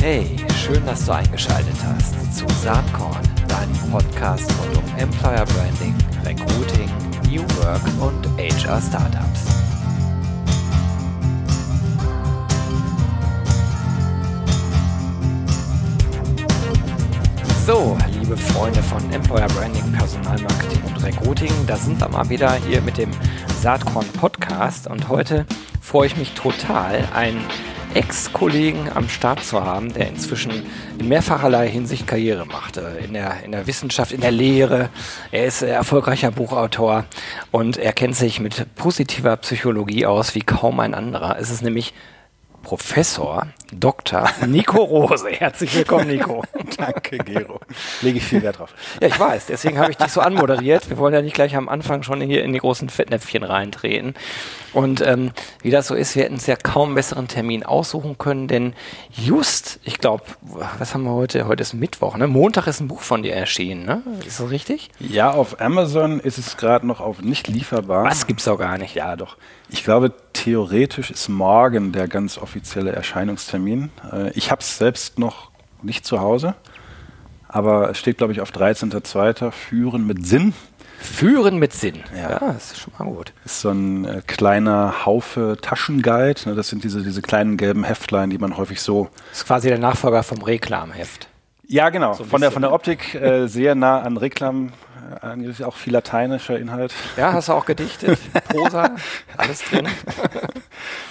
Hey, schön, dass du eingeschaltet hast zu Saatkorn, deinem Podcast rund um Employer Branding, Recruiting, New Work und HR Startups. So, liebe Freunde von Employer Branding, Personalmarketing und Recruiting, da sind wir mal wieder hier mit dem Saatkorn Podcast und heute freue ich mich total, einen Ex-Kollegen am Start zu haben, der inzwischen in mehrfacherlei Hinsicht Karriere macht. Äh, in der, in der Wissenschaft, in der Lehre. Er ist erfolgreicher Buchautor und er kennt sich mit positiver Psychologie aus wie kaum ein anderer. Es ist nämlich Professor Dr. Nico Rose. Herzlich willkommen, Nico. Danke, Gero. Lege ich viel Wert drauf. Ja, ich weiß. Deswegen habe ich dich so anmoderiert. Wir wollen ja nicht gleich am Anfang schon hier in die großen Fettnäpfchen reintreten. Und ähm, wie das so ist, wir hätten es ja kaum einen besseren Termin aussuchen können, denn just, ich glaube, was haben wir heute? Heute ist Mittwoch, ne? Montag ist ein Buch von dir erschienen, ne? Ist das richtig? Ja, auf Amazon ist es gerade noch auf nicht lieferbar. Was gibt's auch gar nicht? Ja, doch. Ich glaube, theoretisch ist morgen der ganz offizielle Erscheinungstermin. Äh, ich habe es selbst noch nicht zu Hause, aber es steht, glaube ich, auf 13.02. Führen mit Sinn. Führen mit Sinn. Ja, ja das ist schon mal gut. Ist so ein äh, kleiner Haufe Taschenguide. Ne, das sind diese, diese kleinen gelben Heftlein, die man häufig so. Das ist quasi der Nachfolger vom Reklamheft. Ja, genau. So von, der, von der Optik äh, sehr nah an Reklam eigentlich auch viel lateinischer Inhalt. Ja, hast du auch gedichtet, Prosa, alles drin.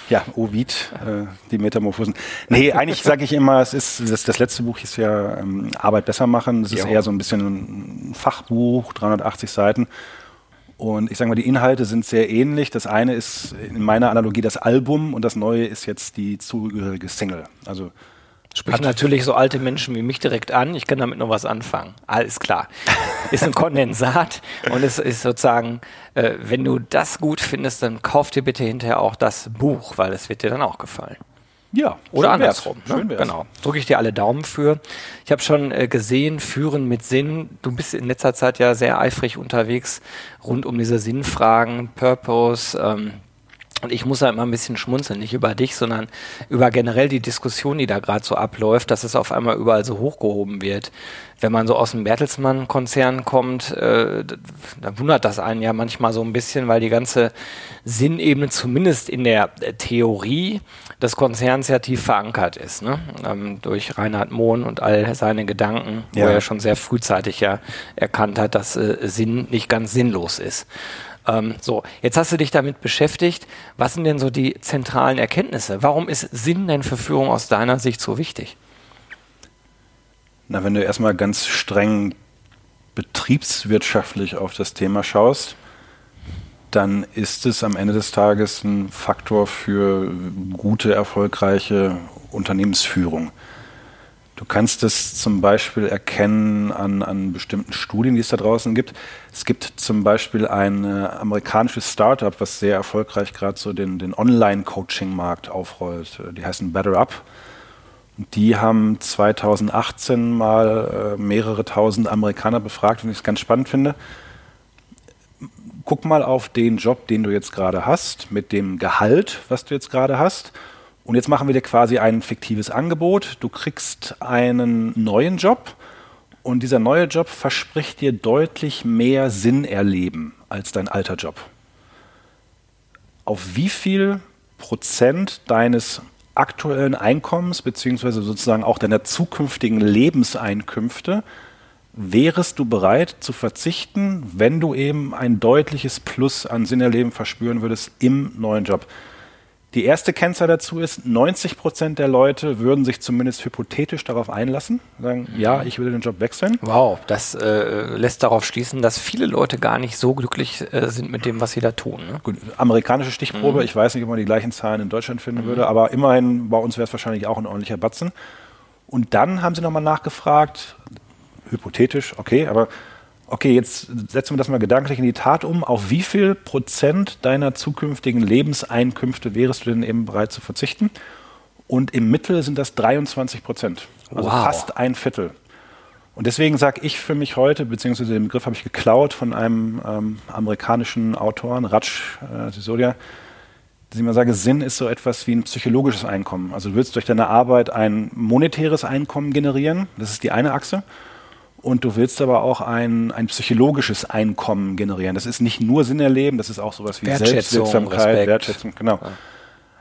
Ja, Ovid, äh, die Metamorphosen. Nee, eigentlich sage ich immer, es ist das, das letzte Buch ist ja ähm, Arbeit besser machen. Das ist eher so ein bisschen ein Fachbuch, 380 Seiten. Und ich sage mal, die Inhalte sind sehr ähnlich. Das eine ist in meiner Analogie das Album und das neue ist jetzt die zugehörige Single. Also Spricht natürlich so alte Menschen wie mich direkt an. Ich kann damit noch was anfangen. Alles klar. Ist ein Kondensat und es ist sozusagen, äh, wenn du das gut findest, dann kauf dir bitte hinterher auch das Buch, weil es wird dir dann auch gefallen. Ja. Oder andersrum. Ne? Genau. Drücke ich dir alle Daumen für. Ich habe schon äh, gesehen, Führen mit Sinn. Du bist in letzter Zeit ja sehr eifrig unterwegs rund um diese Sinnfragen, Purpose, ähm, und ich muss da immer ein bisschen schmunzeln, nicht über dich, sondern über generell die Diskussion, die da gerade so abläuft, dass es auf einmal überall so hochgehoben wird. Wenn man so aus dem Bertelsmann-Konzern kommt, äh, dann wundert das einen ja manchmal so ein bisschen, weil die ganze Sinnebene zumindest in der Theorie des Konzerns ja tief verankert ist. Ne? Ähm, durch Reinhard Mohn und all seine Gedanken, ja. wo er schon sehr frühzeitig ja erkannt hat, dass äh, Sinn nicht ganz sinnlos ist. Ähm, so, jetzt hast du dich damit beschäftigt. Was sind denn so die zentralen Erkenntnisse? Warum ist Sinn denn für Führung aus deiner Sicht so wichtig? Na, wenn du erstmal ganz streng betriebswirtschaftlich auf das Thema schaust, dann ist es am Ende des Tages ein Faktor für gute, erfolgreiche Unternehmensführung. Du kannst es zum Beispiel erkennen an, an bestimmten Studien, die es da draußen gibt. Es gibt zum Beispiel ein äh, amerikanisches Startup, was sehr erfolgreich gerade so den, den Online-Coaching-Markt aufrollt. Äh, die heißen Better Up. Die haben 2018 mal äh, mehrere tausend Amerikaner befragt, und ich es ganz spannend finde. Guck mal auf den Job, den du jetzt gerade hast, mit dem Gehalt, was du jetzt gerade hast und jetzt machen wir dir quasi ein fiktives Angebot. Du kriegst einen neuen Job und dieser neue Job verspricht dir deutlich mehr Sinn erleben als dein alter Job. Auf wie viel Prozent deines aktuellen Einkommens beziehungsweise sozusagen auch deiner zukünftigen Lebenseinkünfte wärest du bereit zu verzichten, wenn du eben ein deutliches Plus an Sinnerleben verspüren würdest im neuen Job? Die erste Kennzahl dazu ist, 90 Prozent der Leute würden sich zumindest hypothetisch darauf einlassen, sagen, ja, ich will den Job wechseln. Wow, das äh, lässt darauf schließen, dass viele Leute gar nicht so glücklich äh, sind mit dem, was sie da tun. Ne? Gut, amerikanische Stichprobe, mhm. ich weiß nicht, ob man die gleichen Zahlen in Deutschland finden mhm. würde, aber immerhin, bei uns wäre es wahrscheinlich auch ein ordentlicher Batzen. Und dann haben sie nochmal nachgefragt, hypothetisch, okay, aber okay, jetzt setzen wir das mal gedanklich in die Tat um. Auf wie viel Prozent deiner zukünftigen Lebenseinkünfte wärst du denn eben bereit zu verzichten? Und im Mittel sind das 23 Prozent. Also wow. fast ein Viertel. Und deswegen sage ich für mich heute, beziehungsweise den Begriff habe ich geklaut von einem ähm, amerikanischen Autoren, Raj äh, Sisodia, dass ich mal sage, Sinn ist so etwas wie ein psychologisches Einkommen. Also du willst durch deine Arbeit ein monetäres Einkommen generieren, das ist die eine Achse. Und du willst aber auch ein, ein psychologisches Einkommen generieren. Das ist nicht nur Sinn erleben, das ist auch sowas wie Selbstwirksamkeit, Wertschätzung, genau. Ja.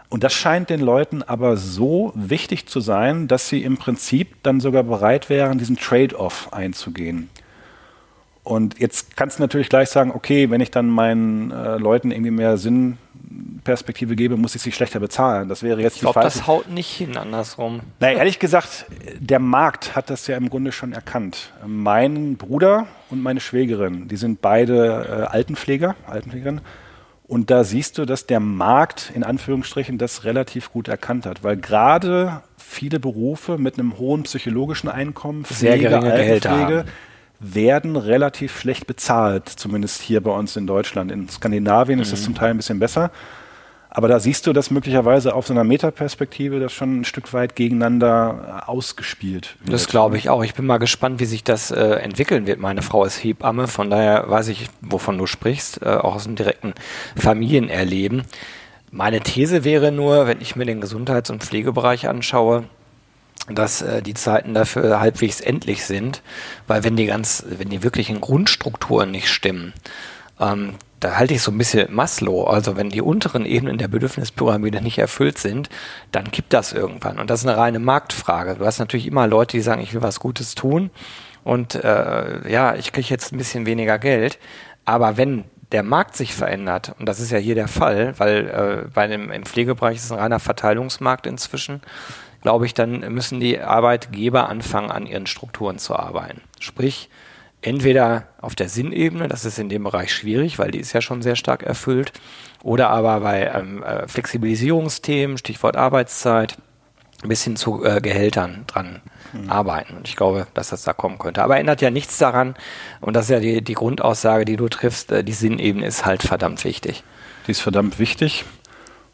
Und das scheint den Leuten aber so wichtig zu sein, dass sie im Prinzip dann sogar bereit wären, diesen Trade-off einzugehen. Und jetzt kannst du natürlich gleich sagen, okay, wenn ich dann meinen äh, Leuten irgendwie mehr Sinnperspektive gebe, muss ich sie schlechter bezahlen. Das wäre jetzt ich glaube, das haut nicht hin, andersrum. Na, ehrlich gesagt, der Markt hat das ja im Grunde schon erkannt. Mein Bruder und meine Schwägerin, die sind beide äh, Altenpfleger, Altenpflegerin. Und da siehst du, dass der Markt in Anführungsstrichen das relativ gut erkannt hat, weil gerade viele Berufe mit einem hohen psychologischen Einkommen, Pflege, sehr geringe Gehälter werden relativ schlecht bezahlt, zumindest hier bei uns in Deutschland. In Skandinavien mhm. ist es zum Teil ein bisschen besser. Aber da siehst du, dass möglicherweise auf so einer Metaperspektive das schon ein Stück weit gegeneinander äh, ausgespielt wird. Das glaube ich auch. Ich bin mal gespannt, wie sich das äh, entwickeln wird. Meine Frau ist Hebamme, von daher weiß ich, wovon du sprichst, äh, auch aus dem direkten Familienerleben. Meine These wäre nur, wenn ich mir den Gesundheits- und Pflegebereich anschaue, dass äh, die Zeiten dafür halbwegs endlich sind, weil wenn die ganz, wenn die wirklichen Grundstrukturen nicht stimmen, ähm, da halte ich so ein bisschen Maslow. Also wenn die unteren Ebenen der Bedürfnispyramide nicht erfüllt sind, dann gibt das irgendwann. Und das ist eine reine Marktfrage. Du hast natürlich immer Leute, die sagen, ich will was Gutes tun und äh, ja, ich kriege jetzt ein bisschen weniger Geld. Aber wenn der Markt sich verändert, und das ist ja hier der Fall, weil äh, bei dem, im Pflegebereich ist ein reiner Verteilungsmarkt inzwischen, glaube ich, dann müssen die Arbeitgeber anfangen, an ihren Strukturen zu arbeiten. Sprich, entweder auf der Sinnebene, das ist in dem Bereich schwierig, weil die ist ja schon sehr stark erfüllt, oder aber bei ähm, äh, Flexibilisierungsthemen, Stichwort Arbeitszeit, bis hin zu äh, Gehältern dran mhm. arbeiten. Und ich glaube, dass das da kommen könnte. Aber ändert ja nichts daran, und das ist ja die, die Grundaussage, die du triffst, äh, die Sinnebene ist halt verdammt wichtig. Die ist verdammt wichtig.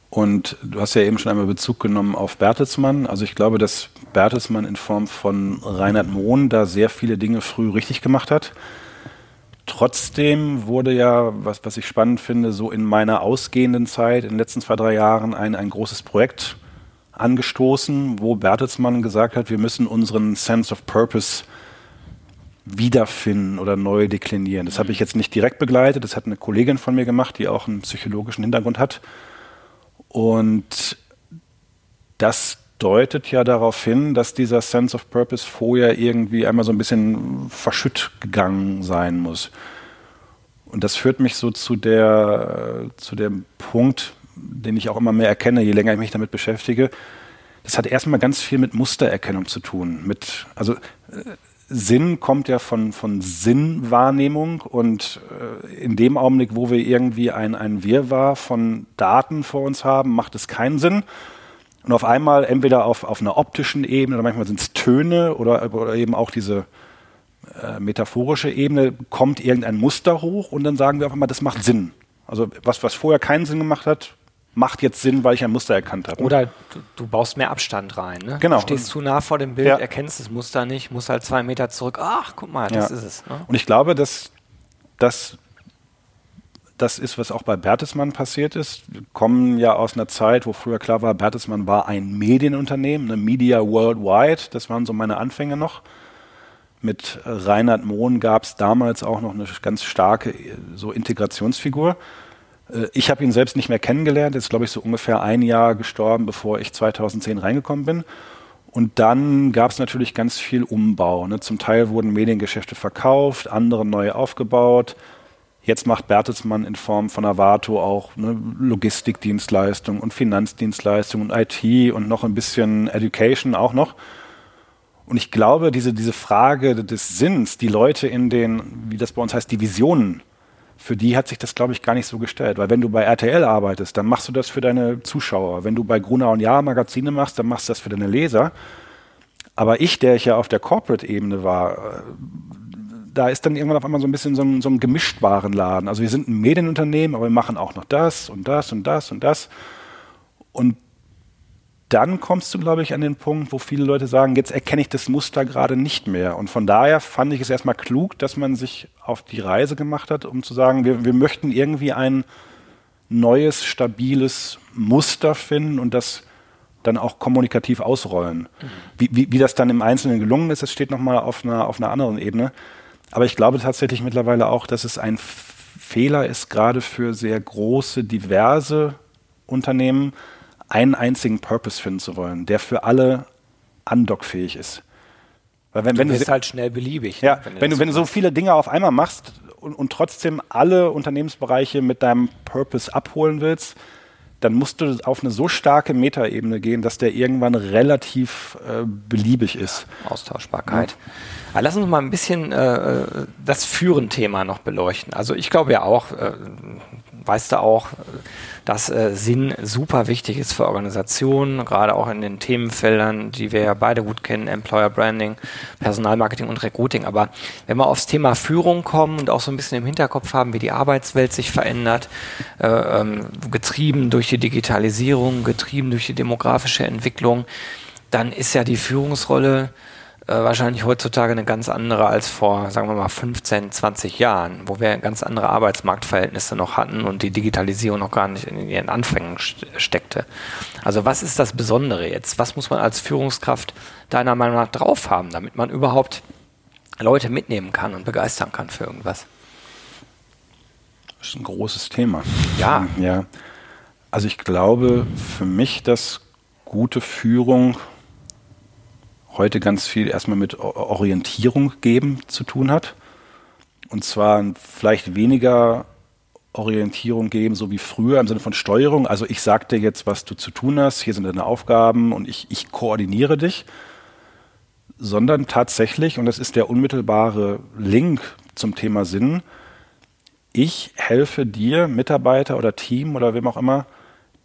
Und du hast ja eben schon einmal Bezug genommen auf Bertelsmann. Also ich glaube, dass Bertelsmann in Form von Reinhard Mohn da sehr viele Dinge früh richtig gemacht hat. Trotzdem wurde ja, was, was ich spannend finde, so in meiner ausgehenden Zeit, in den letzten zwei, drei Jahren, ein, ein großes Projekt angestoßen, wo Bertelsmann gesagt hat, wir müssen unseren Sense of Purpose wiederfinden oder neu deklinieren. Das habe ich jetzt nicht direkt begleitet, das hat eine Kollegin von mir gemacht, die auch einen psychologischen Hintergrund hat. Und das deutet ja darauf hin, dass dieser Sense of Purpose vorher irgendwie einmal so ein bisschen verschütt gegangen sein muss. Und das führt mich so zu der, zu dem Punkt, den ich auch immer mehr erkenne, je länger ich mich damit beschäftige. Das hat erstmal ganz viel mit Mustererkennung zu tun. Mit, also äh, Sinn kommt ja von, von Sinnwahrnehmung und äh, in dem Augenblick, wo wir irgendwie ein, ein Wirrwarr von Daten vor uns haben, macht es keinen Sinn. Und auf einmal entweder auf, auf einer optischen Ebene oder manchmal sind es Töne oder, oder eben auch diese äh, metaphorische Ebene, kommt irgendein Muster hoch und dann sagen wir auf einmal, das macht Sinn. Also was, was vorher keinen Sinn gemacht hat, macht jetzt Sinn, weil ich ein Muster erkannt habe. Oder du, du baust mehr Abstand rein. Ne? Genau. Du stehst zu nah vor dem Bild, ja. erkennst das Muster nicht, musst halt zwei Meter zurück. Ach, guck mal, das ja. ist es. Ne? Und ich glaube, dass das das ist, was auch bei Bertelsmann passiert ist. Wir kommen ja aus einer Zeit, wo früher klar war, Bertelsmann war ein Medienunternehmen, eine Media Worldwide. Das waren so meine Anfänge noch. Mit Reinhard Mohn gab es damals auch noch eine ganz starke so Integrationsfigur. Äh, ich habe ihn selbst nicht mehr kennengelernt, ist glaube ich so ungefähr ein Jahr gestorben, bevor ich 2010 reingekommen bin. Und dann gab es natürlich ganz viel Umbau. Ne? Zum Teil wurden Mediengeschäfte verkauft, andere neu aufgebaut. Jetzt macht Bertelsmann in Form von Avato auch ne, Logistikdienstleistungen und Finanzdienstleistungen und IT und noch ein bisschen Education auch noch. Und ich glaube, diese, diese Frage des Sinns, die Leute in den, wie das bei uns heißt, Divisionen für die hat sich das, glaube ich, gar nicht so gestellt. Weil wenn du bei RTL arbeitest, dann machst du das für deine Zuschauer. Wenn du bei Gruner und Jahr Magazine machst, dann machst du das für deine Leser. Aber ich, der ich ja auf der Corporate-Ebene war, äh, da ist dann irgendwann auf einmal so ein bisschen so ein, so ein Gemischtwarenladen. Also wir sind ein Medienunternehmen, aber wir machen auch noch das und das und das und das. Und dann kommst du, glaube ich, an den Punkt, wo viele Leute sagen, jetzt erkenne ich das Muster gerade nicht mehr. Und von daher fand ich es erstmal klug, dass man sich auf die Reise gemacht hat, um zu sagen, wir, wir möchten irgendwie ein neues, stabiles Muster finden und das dann auch kommunikativ ausrollen. Mhm. Wie, wie, wie, das dann im Einzelnen gelungen ist, das steht nochmal auf einer, auf einer anderen Ebene. Aber ich glaube tatsächlich mittlerweile auch, dass es ein Fehler ist, gerade für sehr große, diverse Unternehmen, einen einzigen Purpose finden zu wollen, der für alle andockfähig ist. Weil wenn, du wenn bist du halt schnell beliebig. Ja, ne, wenn, wenn du, wenn du so viele Dinge auf einmal machst und, und trotzdem alle Unternehmensbereiche mit deinem Purpose abholen willst, dann musst du auf eine so starke Metaebene gehen, dass der irgendwann relativ äh, beliebig ist. Austauschbarkeit. Ja. Aber lass uns mal ein bisschen äh, das Führen-Thema noch beleuchten. Also ich glaube ja auch, äh, weißt du auch, dass äh, Sinn super wichtig ist für Organisationen, gerade auch in den Themenfeldern, die wir ja beide gut kennen, Employer Branding, Personalmarketing und Recruiting. Aber wenn wir aufs Thema Führung kommen und auch so ein bisschen im Hinterkopf haben, wie die Arbeitswelt sich verändert, äh, ähm, getrieben durch die Digitalisierung, getrieben durch die demografische Entwicklung, dann ist ja die Führungsrolle äh, wahrscheinlich heutzutage eine ganz andere als vor, sagen wir mal, 15, 20 Jahren, wo wir ganz andere Arbeitsmarktverhältnisse noch hatten und die Digitalisierung noch gar nicht in ihren Anfängen steckte. Also was ist das Besondere jetzt? Was muss man als Führungskraft deiner Meinung nach drauf haben, damit man überhaupt Leute mitnehmen kann und begeistern kann für irgendwas? Das ist ein großes Thema. Ja. Ja. Also ich glaube für mich, dass gute Führung heute ganz viel erstmal mit Orientierung geben zu tun hat. Und zwar vielleicht weniger Orientierung geben, so wie früher im Sinne von Steuerung. Also ich sage dir jetzt, was du zu tun hast, hier sind deine Aufgaben und ich, ich koordiniere dich, sondern tatsächlich, und das ist der unmittelbare Link zum Thema Sinn, ich helfe dir, Mitarbeiter oder Team oder wem auch immer,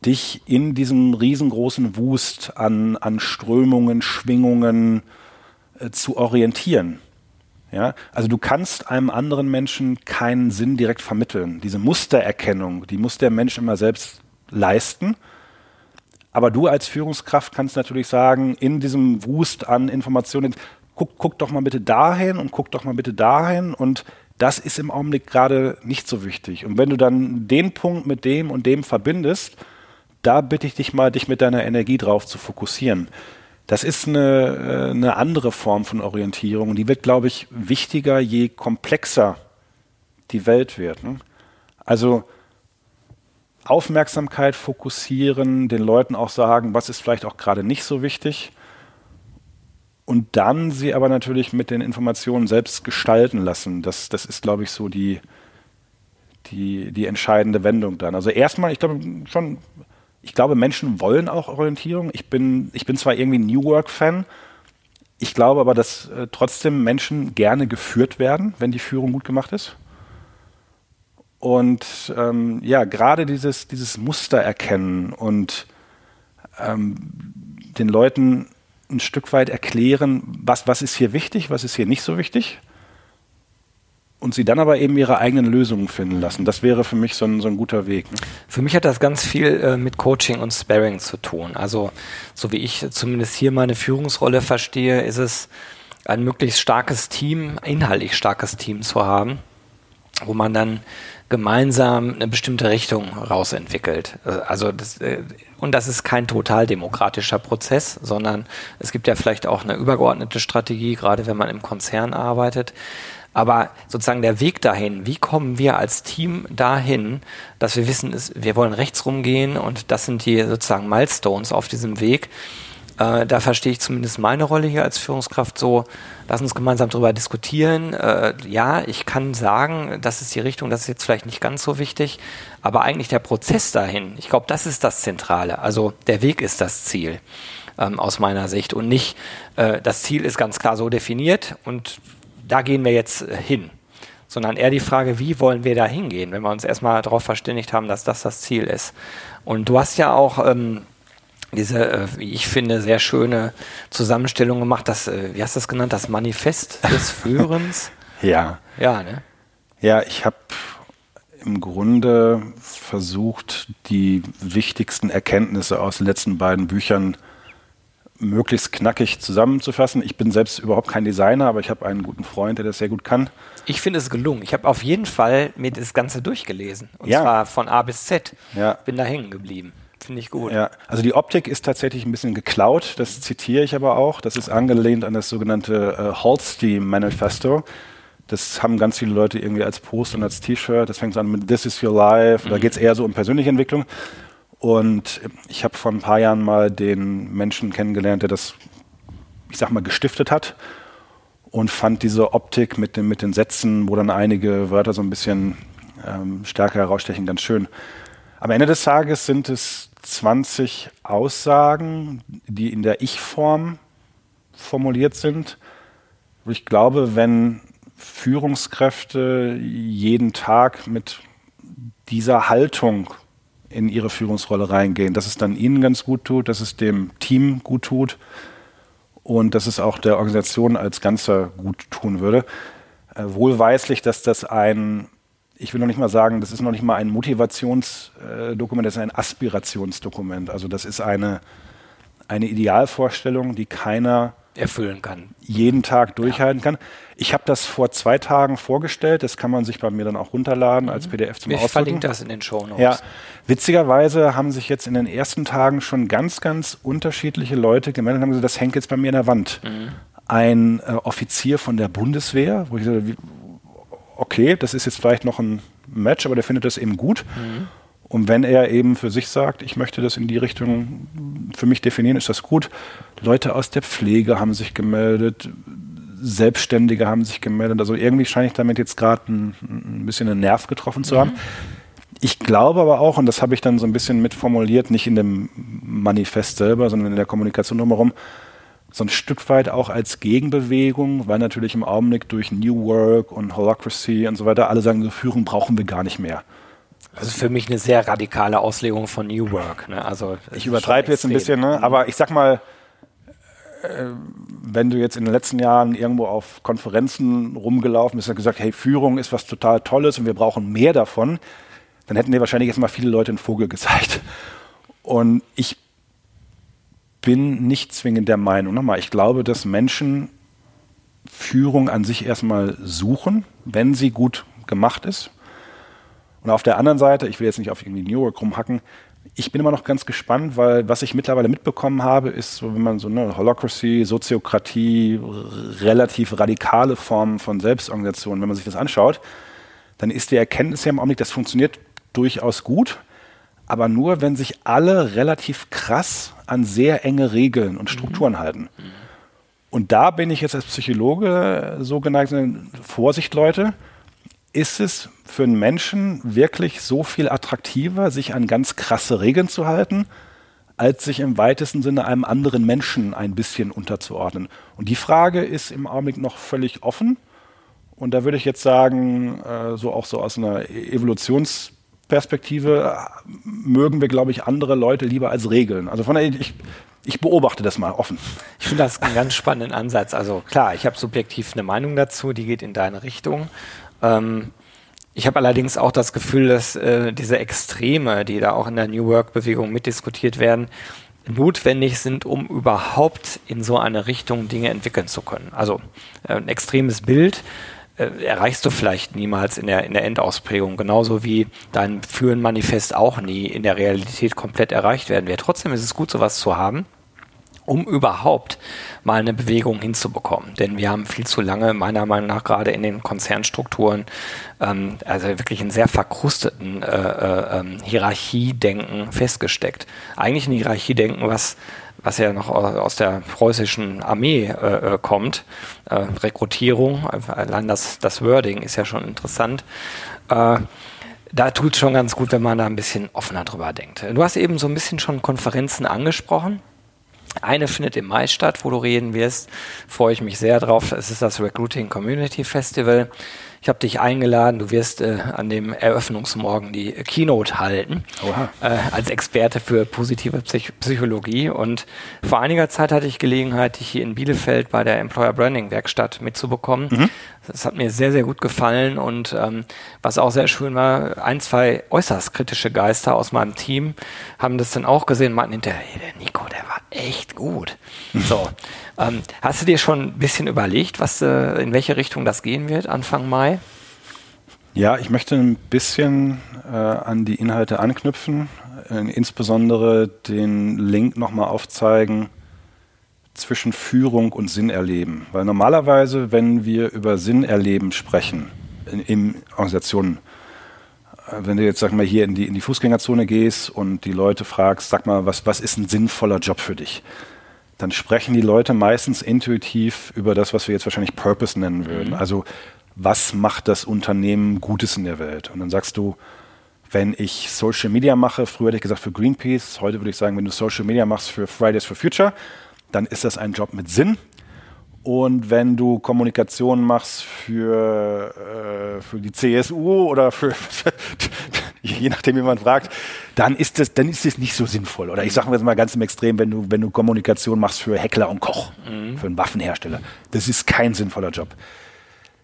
dich in diesem riesengroßen Wust an, an Strömungen, Schwingungen äh, zu orientieren. Ja, also du kannst einem anderen Menschen keinen Sinn direkt vermitteln. Diese Mustererkennung, die muss der Mensch immer selbst leisten. Aber du als Führungskraft kannst natürlich sagen, in diesem Wust an Informationen, guck, guck doch mal bitte dahin und guck doch mal bitte dahin und das ist im Augenblick gerade nicht so wichtig. Und wenn du dann den Punkt mit dem und dem verbindest, da bitte ich dich mal, dich mit deiner Energie drauf zu fokussieren. Das ist eine, äh, eine andere Form von Orientierung. Die wird, glaube ich, wichtiger, je komplexer die Welt wird. Ne? Also Aufmerksamkeit fokussieren, den Leuten auch sagen, was ist vielleicht auch gerade nicht so wichtig. Und dann sie aber natürlich mit den Informationen selbst gestalten lassen. Das, das ist, glaube ich, so die, die, die entscheidende Wendung dann. Also erstmal, ich glaube schon ich glaube, Menschen wollen auch Orientierung. Ich bin, ich bin zwar irgendwie New Work-Fan, ich glaube aber, dass äh, trotzdem Menschen gerne geführt werden, wenn die Führung gut gemacht ist. Und ähm, ja, gerade dieses, dieses Muster erkennen und ähm, den Leuten ein Stück weit erklären, was, was ist hier wichtig, was ist hier nicht so wichtig und sie dann aber eben ihre eigenen Lösungen finden lassen. Das wäre für mich so ein, so ein guter Weg. Ne? Für mich hat das ganz viel äh, mit Coaching und Sparring zu tun. Also so wie ich zumindest hier meine Führungsrolle verstehe, ist es ein möglichst starkes Team, inhaltlich starkes Team zu haben, wo man dann gemeinsam eine bestimmte Richtung rausentwickelt. Äh, also das, äh, und das ist kein total demokratischer Prozess, sondern es gibt ja vielleicht auch eine übergeordnete Strategie, gerade wenn man im Konzern arbeitet. Aber sozusagen der Weg dahin, wie kommen wir als Team dahin, dass wir wissen, wir wollen rechts rumgehen und das sind die sozusagen Milestones auf diesem Weg. Äh, da verstehe ich zumindest meine Rolle hier als Führungskraft so, lass uns gemeinsam darüber diskutieren. Äh, ja, ich kann sagen, das ist die Richtung, das ist jetzt vielleicht nicht ganz so wichtig, aber eigentlich der Prozess dahin, ich glaube, das ist das Zentrale. Also der Weg ist das Ziel ähm, aus meiner Sicht und nicht, äh, das Ziel ist ganz klar so definiert und da gehen wir jetzt äh, hin, sondern eher die Frage, wie wollen wir da hingehen, wenn wir uns erstmal darauf verständigt haben, dass das das Ziel ist. Und du hast ja auch ähm, diese, äh, wie ich finde, sehr schöne Zusammenstellung gemacht, das, äh, wie hast du das genannt, das Manifest des Führens? ja. Ja, ne? Ja, ich habe im Grunde versucht, die wichtigsten Erkenntnisse aus den letzten beiden Büchern möglichst knackig zusammenzufassen. Ich bin selbst überhaupt kein Designer, aber ich habe einen guten Freund, der das sehr gut kann. Ich finde es gelungen. Ich habe auf jeden Fall mir das Ganze durchgelesen. Und Ja. zwar von A bis Z. Ja. Bin da hängen geblieben. Finde ich gut. Ja, also die Optik ist tatsächlich ein bisschen geklaut, das zitiere ich aber auch. Das ist angelehnt an das sogenannte äh, Halsey Manifesto. Das haben ganz viele Leute irgendwie als Post und als T-Shirt. Das fängt so an mit This is your life. Da geht es eher so um persönliche Entwicklung. Und ich habe vor ein paar Jahren mal den Menschen kennengelernt, der das, ich sag mal, gestiftet hat und fand diese Optik mit den, mit den Sätzen, wo dann einige Wörter so ein bisschen ähm, stärker herausstechen, ganz schön. Am Ende des Tages sind es 20 Aussagen, die in der Ich-Form formuliert sind. Ich glaube, wenn Führungskräfte jeden Tag mit dieser Haltung in ihre Führungsrolle reingehen, dass es dann ihnen ganz gut tut, dass es dem Team gut tut und dass es auch der Organisation als Ganzer gut tun würde. Äh, wohlweislich, dass das ein, ich will noch nicht mal sagen, das ist noch nicht mal ein Motivationsdokument, das ist ein Aspirationsdokument. Also das ist eine, eine Idealvorstellung, die keiner Erfüllen kann. jeden Tag durchhalten kann. Ich habe das vor zwei Tagen vorgestellt, das kann man sich bei mir dann auch runterladen als PDF zum Ich Ausdrucken. verlinke das in den Show Notes. Ja, witzigerweise haben sich jetzt in den ersten Tagen schon ganz, ganz unterschiedliche Leute gemeldet und haben gesagt, das hängt jetzt bei mir in der Wand. Ein äh, Offizier von der Bundeswehr, wo ich wie, okay, das ist jetzt vielleicht noch ein Match, aber der findet das eben gut. Und wenn er eben für sich sagt, ich möchte das in die Richtung für mich definieren, ist das gut. Leute aus der Pflege haben sich gemeldet, Selbstständige haben sich gemeldet. Also irgendwie scheine ich damit jetzt gerade ein, ein bisschen einen Nerv getroffen zu haben. Ich glaube aber auch, und das habe ich dann so ein bisschen mitformuliert, nicht in dem Manifest selber, sondern in der Kommunikation drumherum, so ein Stück weit auch als Gegenbewegung, weil natürlich im Augenblick durch New Work und Holacracy und so weiter alle sagen, Führung brauchen wir gar nicht mehr. Das ist für mich eine sehr radikale Auslegung von New Work. Ne? Also, Ich übertreibe jetzt ein bisschen, ne? aber ich sag mal, äh, wenn du jetzt in den letzten Jahren irgendwo auf Konferenzen rumgelaufen bist und gesagt, hey, Führung ist was total Tolles und wir brauchen mehr davon, dann hätten dir wahrscheinlich jetzt mal viele Leute einen Vogel gezeigt. Und ich bin nicht zwingend der Meinung, nochmal, ich glaube, dass Menschen Führung an sich erstmal suchen, wenn sie gut gemacht ist. Und auf der anderen Seite, ich will jetzt nicht auf irgendwie New York rumhacken, ich bin immer noch ganz gespannt, weil was ich mittlerweile mitbekommen habe, ist so, wenn man so eine Holocracy, Soziokratie, relativ radikale Formen von Selbstorganisation, wenn man sich das anschaut, dann ist die Erkenntnis ja im Augenblick, das funktioniert durchaus gut, aber nur, wenn sich alle relativ krass an sehr enge Regeln und Strukturen halten. Und da bin ich jetzt als Psychologe so geneigt, Vorsicht, Leute, ist es für einen Menschen wirklich so viel attraktiver, sich an ganz krasse Regeln zu halten, als sich im weitesten Sinne einem anderen Menschen ein bisschen unterzuordnen? Und die Frage ist im Augenblick noch völlig offen. Und da würde ich jetzt sagen, äh, so auch so aus einer Evolutionsperspektive, mögen wir, glaube ich, andere Leute lieber als Regeln. Also von daher, ich, ich beobachte das mal offen. Ich finde das einen ganz spannenden Ansatz. Also klar, ich habe subjektiv eine Meinung dazu, die geht in deine Richtung. Ähm, ich habe allerdings auch das Gefühl, dass äh, diese Extreme, die da auch in der New Work-Bewegung mitdiskutiert werden, notwendig sind, um überhaupt in so eine Richtung Dinge entwickeln zu können. Also äh, ein extremes Bild äh, erreichst du vielleicht niemals in der, in der Endausprägung, genauso wie dein Führen-Manifest auch nie in der Realität komplett erreicht werden wird. Trotzdem ist es gut, sowas zu haben um überhaupt mal eine Bewegung hinzubekommen. Denn wir haben viel zu lange, meiner Meinung nach, gerade in den Konzernstrukturen, ähm, also wirklich einen sehr verkrusteten äh, äh, ähm, Hierarchiedenken festgesteckt. Eigentlich ein Hierarchiedenken, was was ja noch aus der preußischen Armee äh, äh, kommt. Äh, Rekrutierung, allein das, das Wording ist ja schon interessant. Äh, da tut es schon ganz gut, wenn man da ein bisschen offener drüber denkt. Du hast eben so ein bisschen schon Konferenzen angesprochen. Eine findet im Mai statt, wo du reden wirst. Freue ich mich sehr drauf. Es ist das Recruiting Community Festival. Ich habe dich eingeladen. Du wirst äh, an dem Eröffnungsmorgen die Keynote halten äh, als Experte für positive Psych Psychologie. Und vor einiger Zeit hatte ich Gelegenheit, dich hier in Bielefeld bei der Employer Branding Werkstatt mitzubekommen. Das hat mir sehr, sehr gut gefallen. Und ähm, was auch sehr schön war, ein, zwei äußerst kritische Geister aus meinem Team haben das dann auch gesehen und meinten hinterher, hey, der Nico, der war echt gut. So, ähm, hast du dir schon ein bisschen überlegt, was, äh, in welche Richtung das gehen wird Anfang Mai? Ja, ich möchte ein bisschen äh, an die Inhalte anknüpfen, äh, insbesondere den Link nochmal aufzeigen zwischen Führung und Sinnerleben. Weil normalerweise, wenn wir über Sinnerleben sprechen in, in Organisationen, äh, wenn du jetzt sag mal hier in die, in die Fußgängerzone gehst und die Leute fragst, sag mal, was, was ist ein sinnvoller Job für dich? Dann sprechen die Leute meistens intuitiv über das, was wir jetzt wahrscheinlich Purpose nennen würden. Mhm. Also was macht das Unternehmen Gutes in der Welt? Und dann sagst du, wenn ich Social Media mache, früher hätte ich gesagt für Greenpeace, heute würde ich sagen, wenn du Social Media machst für Fridays for Future, dann ist das ein Job mit Sinn. Und wenn du Kommunikation machst für, äh, für die CSU oder für, je nachdem, wie man fragt, dann ist das, dann ist das nicht so sinnvoll. Oder ich sage mal ganz im Extrem, wenn du, wenn du Kommunikation machst für Heckler und Koch, mhm. für einen Waffenhersteller, das ist kein sinnvoller Job.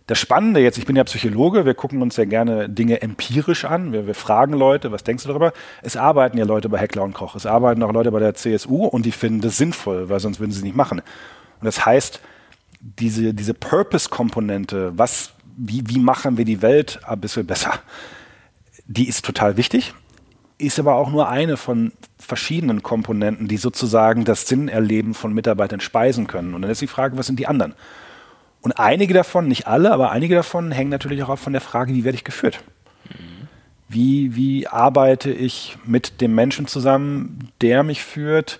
Das Spannende jetzt, ich bin ja Psychologe, wir gucken uns ja gerne Dinge empirisch an. Wir, wir, fragen Leute, was denkst du darüber? Es arbeiten ja Leute bei Heckler und Koch, es arbeiten auch Leute bei der CSU und die finden das sinnvoll, weil sonst würden sie es nicht machen. Und das heißt, diese, diese Purpose-Komponente, was, wie, wie machen wir die Welt ein bisschen besser, die ist total wichtig, ist aber auch nur eine von verschiedenen Komponenten, die sozusagen das Sinnerleben von Mitarbeitern speisen können. Und dann ist die Frage, was sind die anderen? Und einige davon, nicht alle, aber einige davon hängen natürlich auch von der Frage, wie werde ich geführt? Wie, wie arbeite ich mit dem Menschen zusammen, der mich führt?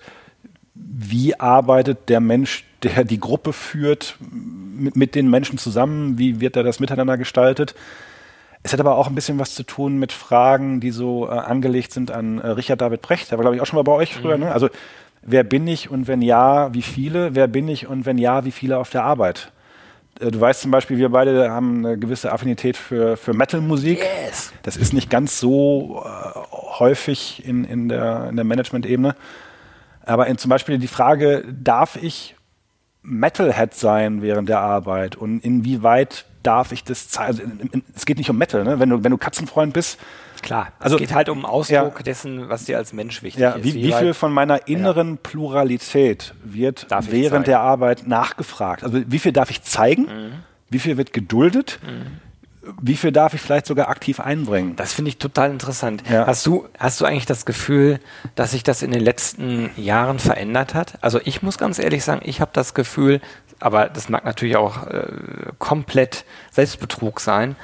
Wie arbeitet der Mensch, der die Gruppe führt, mit, mit den Menschen zusammen? Wie wird da das Miteinander gestaltet? Es hat aber auch ein bisschen was zu tun mit Fragen, die so äh, angelegt sind an äh, Richard David Brecht. Der war, glaube ich, auch schon mal bei euch früher. Mhm. Ne? Also, wer bin ich und wenn ja, wie viele? Wer bin ich und wenn ja, wie viele auf der Arbeit? Äh, du weißt zum Beispiel, wir beide haben eine gewisse Affinität für, für Metal-Musik. Yes. Das ist nicht ganz so äh, häufig in, in der, in der Management-Ebene. Aber in, zum Beispiel die Frage, darf ich Metalhead sein während der Arbeit und inwieweit darf ich das zeigen? Also, es geht nicht um Metal, ne? wenn, du, wenn du Katzenfreund bist, Klar, also, es geht halt um Ausdruck ja, dessen, was dir als Mensch wichtig ja, ist. Wie, wie viel von meiner inneren ja. Pluralität wird während der Arbeit nachgefragt? Also wie viel darf ich zeigen? Mhm. Wie viel wird geduldet? Mhm. Wie viel darf ich vielleicht sogar aktiv einbringen? Das finde ich total interessant. Hast, du, hast du eigentlich das Gefühl, dass sich das in den letzten Jahren verändert hat? Also ich muss ganz ehrlich sagen, ich habe das Gefühl, aber das mag natürlich auch äh, komplett Selbstbetrug sein,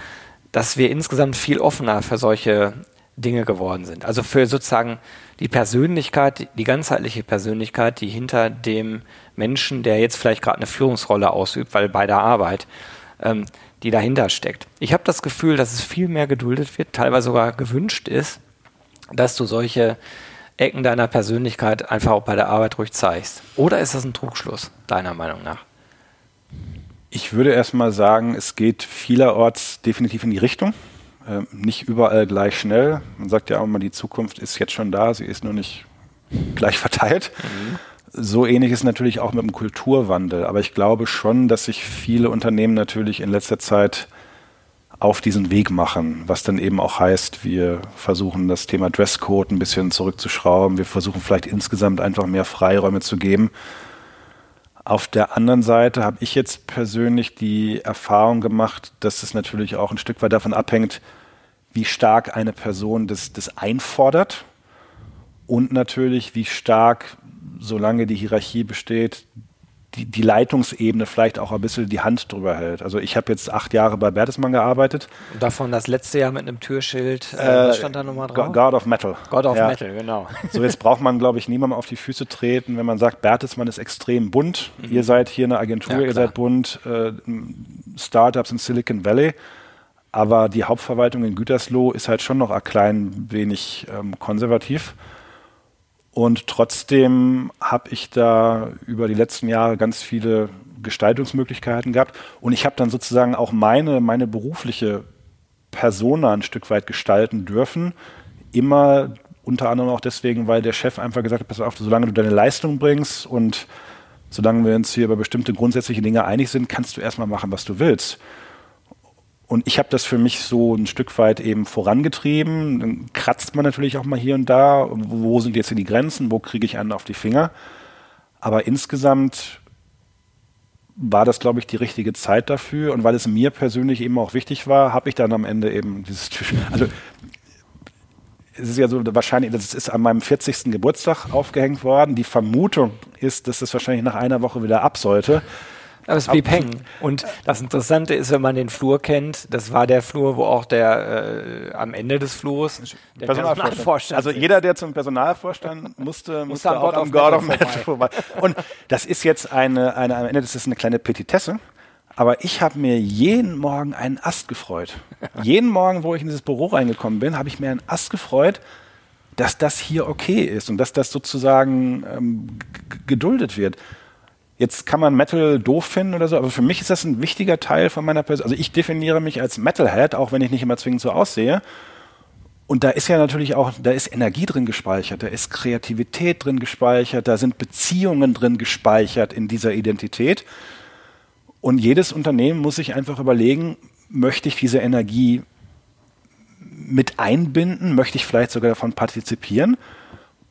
dass wir insgesamt viel offener für solche Dinge geworden sind. Also für sozusagen die Persönlichkeit, die ganzheitliche Persönlichkeit, die hinter dem Menschen, der jetzt vielleicht gerade eine Führungsrolle ausübt, weil bei der Arbeit, ähm, die dahinter steckt. Ich habe das Gefühl, dass es viel mehr geduldet wird, teilweise sogar gewünscht ist, dass du solche Ecken deiner Persönlichkeit einfach auch bei der Arbeit ruhig zeigst. Oder ist das ein Trugschluss, deiner Meinung nach? Ich würde erstmal sagen, es geht vielerorts definitiv in die Richtung. Ähm, nicht überall gleich schnell. Man sagt ja auch immer, die Zukunft ist jetzt schon da, sie ist nur nicht gleich verteilt. Mhm. So ähnlich ist natürlich auch mit dem Kulturwandel. Aber ich glaube schon, dass sich viele Unternehmen natürlich in letzter Zeit auf diesen Weg machen, was dann eben auch heißt, wir versuchen das Thema Dresscode ein bisschen zurückzuschrauben, wir versuchen vielleicht insgesamt einfach mehr Freiräume zu geben. Auf der anderen Seite habe ich jetzt persönlich die Erfahrung gemacht, dass es natürlich auch ein Stück weit davon abhängt, wie stark eine Person das, das einfordert und natürlich, wie stark, solange die Hierarchie besteht, die, die Leitungsebene vielleicht auch ein bisschen die Hand drüber hält. Also ich habe jetzt acht Jahre bei Bertelsmann gearbeitet. Davon das letzte Jahr mit einem Türschild, äh, äh, was stand da nochmal drauf? God of Metal. God of ja. Metal, genau. So jetzt braucht man, glaube ich, niemandem auf die Füße treten, wenn man sagt, Bertelsmann ist extrem bunt. Mhm. Ihr seid hier eine Agentur, ja, ihr seid bunt, äh, Startups in Silicon Valley. Aber die Hauptverwaltung in Gütersloh ist halt schon noch ein klein wenig ähm, konservativ. Und trotzdem habe ich da über die letzten Jahre ganz viele Gestaltungsmöglichkeiten gehabt. Und ich habe dann sozusagen auch meine, meine berufliche Persona ein Stück weit gestalten dürfen. Immer unter anderem auch deswegen, weil der Chef einfach gesagt hat, pass auf, solange du deine Leistung bringst und solange wir uns hier über bestimmte grundsätzliche Dinge einig sind, kannst du erstmal machen, was du willst. Und ich habe das für mich so ein Stück weit eben vorangetrieben. Dann kratzt man natürlich auch mal hier und da. Wo sind jetzt hier die Grenzen? Wo kriege ich einen auf die Finger? Aber insgesamt war das, glaube ich, die richtige Zeit dafür. Und weil es mir persönlich eben auch wichtig war, habe ich dann am Ende eben dieses, also es ist ja so wahrscheinlich, das ist an meinem 40. Geburtstag aufgehängt worden. Die Vermutung ist, dass das wahrscheinlich nach einer Woche wieder ab sollte. Aber es blieb hängen. Und das Interessante ist, wenn man den Flur kennt, das war der Flur, wo auch der äh, am Ende des Flurs der Personalvorstand. Also jeder, der zum Personalvorstand musste, musste, musste auch am God of Metal vorbei. Und das ist jetzt eine, eine, am Ende, das ist eine kleine Petitesse. Aber ich habe mir jeden Morgen einen Ast gefreut. jeden Morgen, wo ich in dieses Büro reingekommen bin, habe ich mir einen Ast gefreut, dass das hier okay ist und dass das sozusagen ähm, geduldet wird. Jetzt kann man Metal doof finden oder so, aber für mich ist das ein wichtiger Teil von meiner Person. Also ich definiere mich als Metalhead, auch wenn ich nicht immer zwingend so aussehe. Und da ist ja natürlich auch, da ist Energie drin gespeichert, da ist Kreativität drin gespeichert, da sind Beziehungen drin gespeichert in dieser Identität. Und jedes Unternehmen muss sich einfach überlegen, möchte ich diese Energie mit einbinden, möchte ich vielleicht sogar davon partizipieren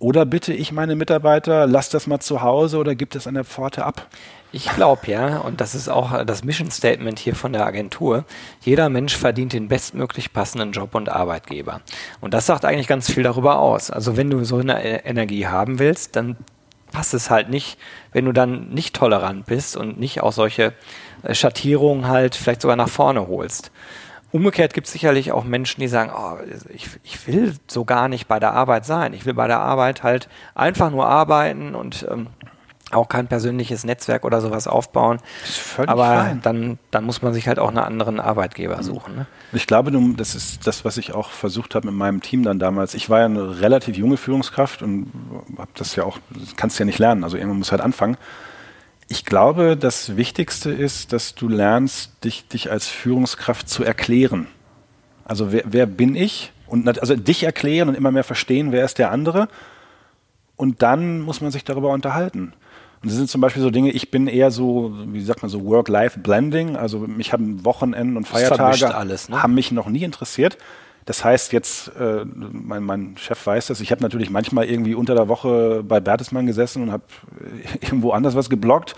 oder bitte ich meine Mitarbeiter, lass das mal zu Hause oder gibt es an der Pforte ab? Ich glaube ja, und das ist auch das Mission Statement hier von der Agentur, jeder Mensch verdient den bestmöglich passenden Job und Arbeitgeber. Und das sagt eigentlich ganz viel darüber aus. Also wenn du so eine e-, Energie haben willst, dann passt es halt nicht, wenn du dann nicht tolerant bist und nicht auch solche äh, Schattierungen halt vielleicht sogar nach vorne holst. Umgekehrt gibt es sicherlich auch Menschen, die sagen, oh, ich, ich will so gar nicht bei der Arbeit sein. Ich will bei der Arbeit halt einfach nur arbeiten und ähm, auch kein persönliches Netzwerk oder sowas aufbauen. Aber fein. dann, dann muss man sich halt auch einen anderen Arbeitgeber mhm. suchen. Ne? Ich glaube, das ist das, was ich auch versucht habe mit meinem Team dann damals. Ich war ja eine relativ junge Führungskraft und habe das ja auch, kannst ja nicht lernen. Also irgendwann muss halt anfangen. Ich glaube, das Wichtigste ist, dass du lernst, dich, dich als Führungskraft zu erklären. Also wer, wer bin ich? Und also dich erklären und immer mehr verstehen, wer ist der andere. Und dann muss man sich darüber unterhalten. Und das sind zum Beispiel so Dinge, ich bin eher so, wie sagt man so, Work-Life-Blending. Also mich haben Wochenenden und Feiertage alles, ne? haben mich noch nie interessiert. Das heißt jetzt, äh, mein, mein Chef weiß das, ich habe natürlich manchmal irgendwie unter der Woche bei Bertelsmann gesessen und habe irgendwo anders was geblockt.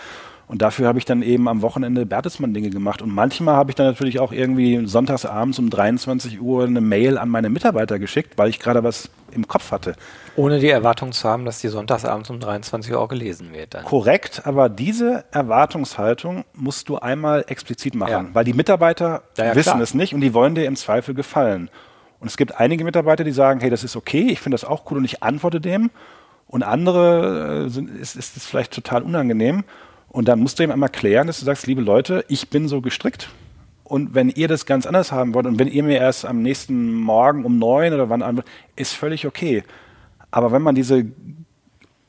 Und dafür habe ich dann eben am Wochenende Bertelsmann-Dinge gemacht. Und manchmal habe ich dann natürlich auch irgendwie sonntagsabends um 23 Uhr eine Mail an meine Mitarbeiter geschickt, weil ich gerade was im Kopf hatte. Ohne die Erwartung zu haben, dass die sonntagsabends um 23 Uhr auch gelesen wird. Dann. Korrekt, aber diese Erwartungshaltung musst du einmal explizit machen, ja. weil die Mitarbeiter ja, ja, wissen klar. es nicht und die wollen dir im Zweifel gefallen. Und es gibt einige Mitarbeiter, die sagen, hey, das ist okay, ich finde das auch cool und ich antworte dem. Und andere äh, sind, ist, ist es vielleicht total unangenehm. Und dann musst du ihm einmal klären, dass du sagst, liebe Leute, ich bin so gestrickt. Und wenn ihr das ganz anders haben wollt und wenn ihr mir erst am nächsten Morgen um neun oder wann antwortet, ist völlig okay. Aber wenn man diese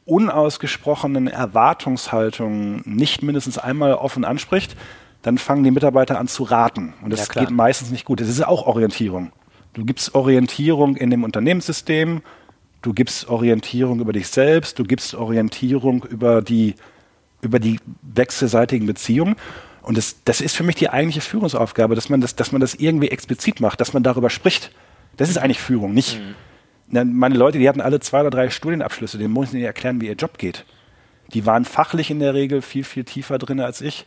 unausgesprochenen Erwartungshaltungen nicht mindestens einmal offen anspricht, dann fangen die Mitarbeiter an zu raten. Und das ja, geht meistens nicht gut. Das ist auch Orientierung. Du gibst Orientierung in dem Unternehmenssystem, du gibst Orientierung über dich selbst, du gibst Orientierung über die, über die wechselseitigen Beziehungen. Und das, das ist für mich die eigentliche Führungsaufgabe, dass man das, dass man das irgendwie explizit macht, dass man darüber spricht. Das ist eigentlich Führung, nicht. Mhm. Meine Leute, die hatten alle zwei oder drei Studienabschlüsse, denen muss ich ihnen erklären, wie ihr Job geht. Die waren fachlich in der Regel viel, viel tiefer drin als ich.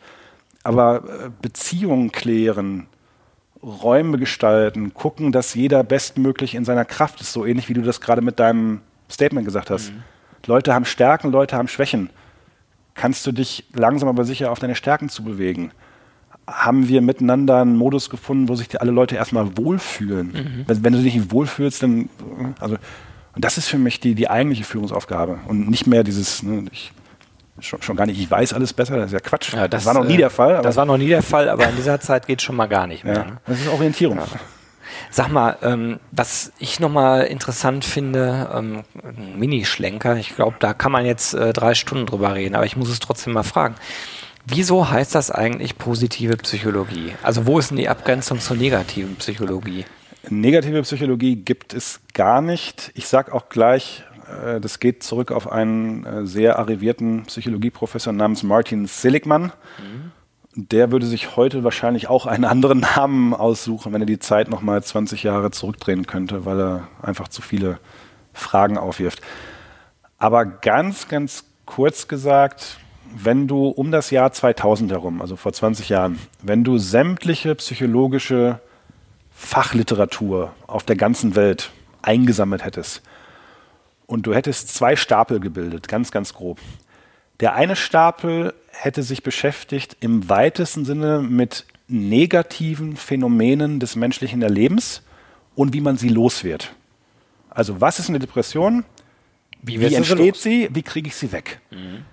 Aber äh, Beziehungen klären, Räume gestalten, gucken, dass jeder bestmöglich in seiner Kraft ist, so ähnlich wie du das gerade mit deinem Statement gesagt hast. Mhm. Leute haben Stärken, Leute haben Schwächen. Kannst du dich langsam aber sicher auf deine Stärken zu bewegen? Haben wir miteinander einen Modus gefunden, wo sich alle Leute erstmal wohlfühlen? Mhm. Wenn, wenn, du dich nicht wohlfühlst, dann, also, und das ist für mich die, die eigentliche Führungsaufgabe und nicht mehr dieses, ne, ich schon, schon, gar nicht, ich weiß alles besser, das ist ja Quatsch. Ja, das, das, war noch nie äh, der Fall. das war noch nie der Fall, aber in dieser Zeit geht es schon mal gar nicht mehr. Ja, ne? Das ist Orientierung. Ja. Sag mal, ähm, was ich nochmal interessant finde, ähm, Minischlenker, ich glaube, da kann man jetzt äh, drei Stunden drüber reden, aber ich muss es trotzdem mal fragen. Wieso heißt das eigentlich positive Psychologie? Also wo ist denn die Abgrenzung zur negativen Psychologie? Negative Psychologie gibt es gar nicht. Ich sage auch gleich, äh, das geht zurück auf einen äh, sehr arrivierten Psychologieprofessor namens Martin Seligman. Mhm. Der würde sich heute wahrscheinlich auch einen anderen Namen aussuchen, wenn er die Zeit nochmal 20 Jahre zurückdrehen könnte, weil er einfach zu viele Fragen aufwirft. Aber ganz, ganz kurz gesagt, wenn du um das Jahr 2000 herum, also vor 20 Jahren, wenn du sämtliche psychologische Fachliteratur auf der ganzen Welt eingesammelt hättest und du hättest zwei Stapel gebildet, ganz, ganz grob. Der eine Stapel hätte sich beschäftigt im weitesten Sinne mit negativen Phänomenen des menschlichen Erlebens und wie man sie los wird. Also was ist eine Depression? Wie, wie entsteht sie? Wie kriege ich sie weg? Mhm.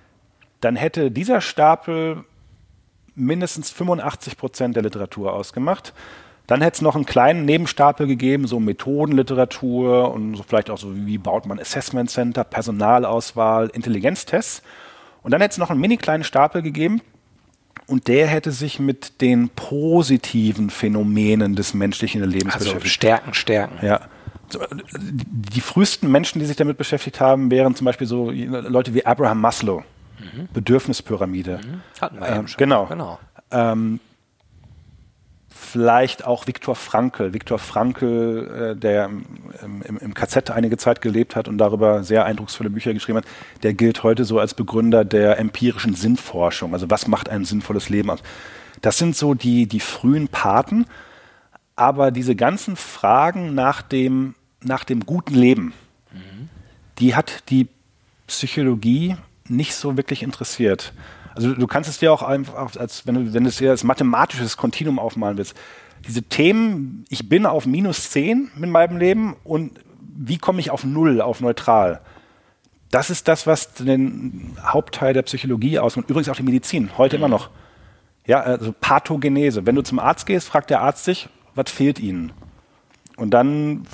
Dann hätte dieser Stapel mindestens 85 Prozent der Literatur ausgemacht. Dann hätte es noch einen kleinen Nebenstapel gegeben, so Methodenliteratur und so vielleicht auch so, wie baut man Assessment Center, Personalauswahl, Intelligenztests. Und dann hätte es noch einen mini kleinen Stapel gegeben und der hätte sich mit den positiven Phänomenen des menschlichen Lebens also beschäftigt. Stärken, Stärken. Ja. Die frühesten Menschen, die sich damit beschäftigt haben, wären zum Beispiel so Leute wie Abraham Maslow. Mhm. Bedürfnispyramide. Mhm. Hatten wir ähm, eben schon. Genau. genau. Ähm, vielleicht auch Viktor Frankl. Viktor Frankl, äh, der im, im, im, KZ einige Zeit gelebt hat und darüber sehr eindrucksvolle Bücher geschrieben hat, der gilt heute so als Begründer der empirischen Sinnforschung. Also was macht ein sinnvolles Leben aus? Das sind so die, die frühen Paten. Aber diese ganzen Fragen nach dem, nach dem guten Leben, mhm. die hat die Psychologie nicht so wirklich interessiert. Also du kannst es dir auch einfach, als wenn du, wenn du es dir als mathematisches Kontinuum aufmalen willst. Diese Themen, ich bin auf minus 10 mit meinem Leben und wie komme ich auf Null, auf neutral? Das ist das, was den Hauptteil der Psychologie ausmacht. Übrigens auch die Medizin, heute mhm. immer noch. Ja, also Pathogenese. Wenn du zum Arzt gehst, fragt der Arzt dich, was fehlt ihnen? Und dann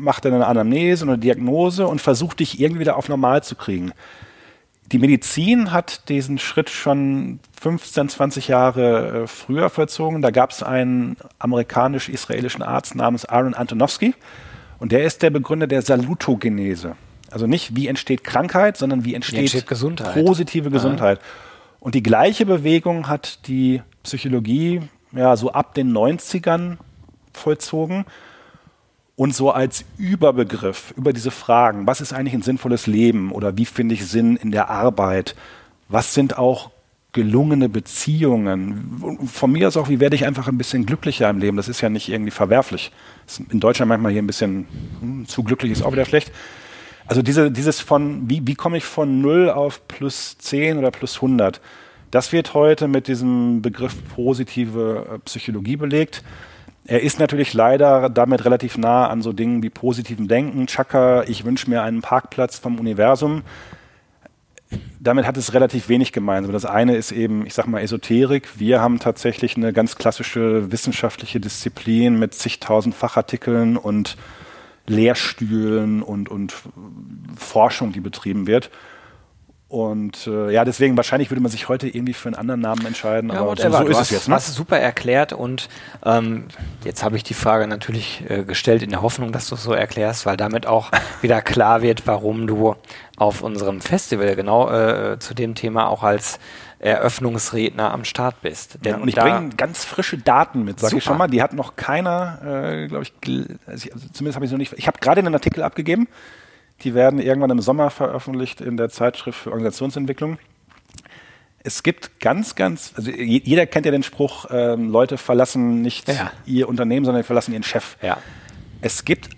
macht er eine Anamnese und eine Diagnose und versucht dich irgendwie wieder auf normal zu kriegen. Die Medizin hat diesen Schritt schon 15, 20 Jahre äh, früher vollzogen. Da gab es einen amerikanisch-israelischen Arzt namens Aaron Antonowski und der ist der Begründer der Salutogenese. Also nicht wie entsteht Krankheit, sondern wie entsteht, wie entsteht Gesundheit. positive Gesundheit. Und die gleiche Bewegung hat die Psychologie ja so ab den 90ern vollzogen und so als Überbegriff über diese Fragen, was ist eigentlich ein sinnvolles Leben oder wie finde ich Sinn in der Arbeit, was sind auch gelungene Beziehungen. Von mir aus auch, wie werde ich einfach ein bisschen glücklicher im Leben. Das ist ja nicht irgendwie verwerflich. in Deutschland manchmal hier ein bisschen hm, zu glücklich ist auch wieder schlecht. Also diese, dieses von, wie, wie komme ich von 0 auf plus 10 oder plus 100? Das wird heute mit diesem Begriff positive äh, Psychologie belegt. Er ist natürlich leider damit relativ nah an so Dingen wie positivem Denken. Chaka, ich wünsche mir einen Parkplatz vom Universum. Damit hat es relativ wenig gemeinsam. Das eine ist eben, ich sag mal, Esoterik. Wir haben tatsächlich eine ganz klassische wissenschaftliche Disziplin mit zigtausend Fachartikeln und Lehrstühlen und, und Forschung, die betrieben wird. Und äh, ja, deswegen wahrscheinlich würde man sich heute irgendwie für einen anderen Namen entscheiden. Ja, aber so, so ist hast, es jetzt. Ne? Hast du super erklärt und ähm, jetzt habe ich die Frage natürlich äh, gestellt in der Hoffnung, dass du es so erklärst, weil damit auch wieder klar wird, warum du auf unserem Festival genau äh, zu dem Thema auch als Eröffnungsredner am Start bist. Ja, und ich bringe ganz frische Daten mit, sag ich schon mal. Die hat noch keiner, äh, glaube ich, also zumindest habe ich noch nicht. Ich habe gerade einen Artikel abgegeben die werden irgendwann im Sommer veröffentlicht in der Zeitschrift für Organisationsentwicklung. Es gibt ganz, ganz, also jeder kennt ja den Spruch, ähm, Leute verlassen nicht ja. ihr Unternehmen, sondern verlassen ihren Chef. Ja. Es gibt,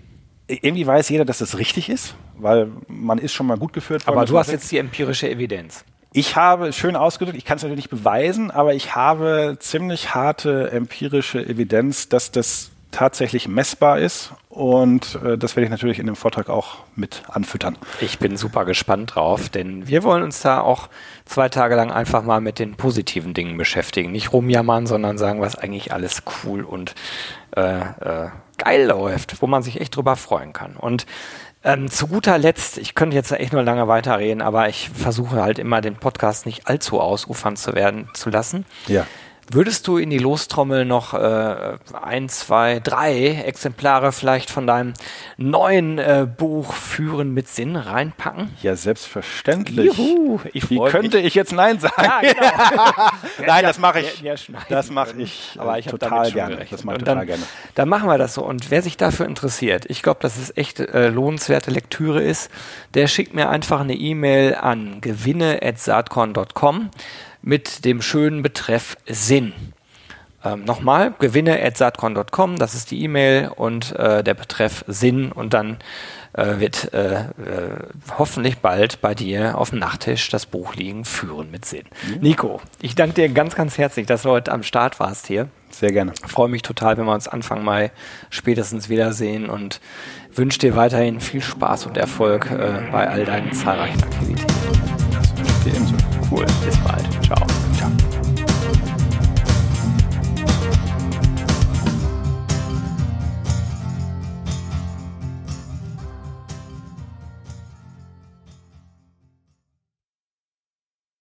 irgendwie weiß jeder, dass das richtig ist, weil man ist schon mal gut geführt worden. Aber du hast jetzt die empirische Evidenz. Ich habe, schön ausgedrückt, ich kann es natürlich nicht beweisen, aber ich habe ziemlich harte empirische Evidenz, dass das tatsächlich messbar ist. Und äh, das werde ich natürlich in dem Vortrag auch mit anfüttern. Ich bin super gespannt drauf, denn wir wollen uns da auch zwei Tage lang einfach mal mit den positiven Dingen beschäftigen. Nicht rumjammern, sondern sagen, was eigentlich alles cool und äh, äh, geil läuft, wo man sich echt drüber freuen kann. Und ähm, zu guter Letzt, ich könnte jetzt echt nur lange weiterreden, aber ich versuche halt immer den Podcast nicht allzu ausufern zu werden zu lassen. Ja Würdest du in die Lostrommel noch äh, ein, zwei, drei Exemplare vielleicht von deinem neuen äh, Buch Führen mit Sinn reinpacken? Ja, selbstverständlich. Juhu, ich Wie könnte ich jetzt Nein sagen? Ja, genau. Nein, das mache ich. das mache ich. Aber ich total gerne. Gerechnet. Das mache ich total dann, gerne. Dann machen wir das so. Und wer sich dafür interessiert, ich glaube, dass es echt äh, lohnenswerte Lektüre ist, der schickt mir einfach eine E-Mail an gewinne@saatkorn.com mit dem schönen Betreff Sinn. Ähm, Nochmal, gewinne.satcon.com, das ist die E-Mail und äh, der Betreff Sinn und dann äh, wird äh, äh, hoffentlich bald bei dir auf dem Nachttisch das Buch liegen, Führen mit Sinn. Mhm. Nico, ich danke dir ganz, ganz herzlich, dass du heute am Start warst hier. Sehr gerne. Freue mich total, wenn wir uns Anfang Mai spätestens wiedersehen und wünsche dir weiterhin viel Spaß und Erfolg äh, bei all deinen zahlreichen Aktivitäten.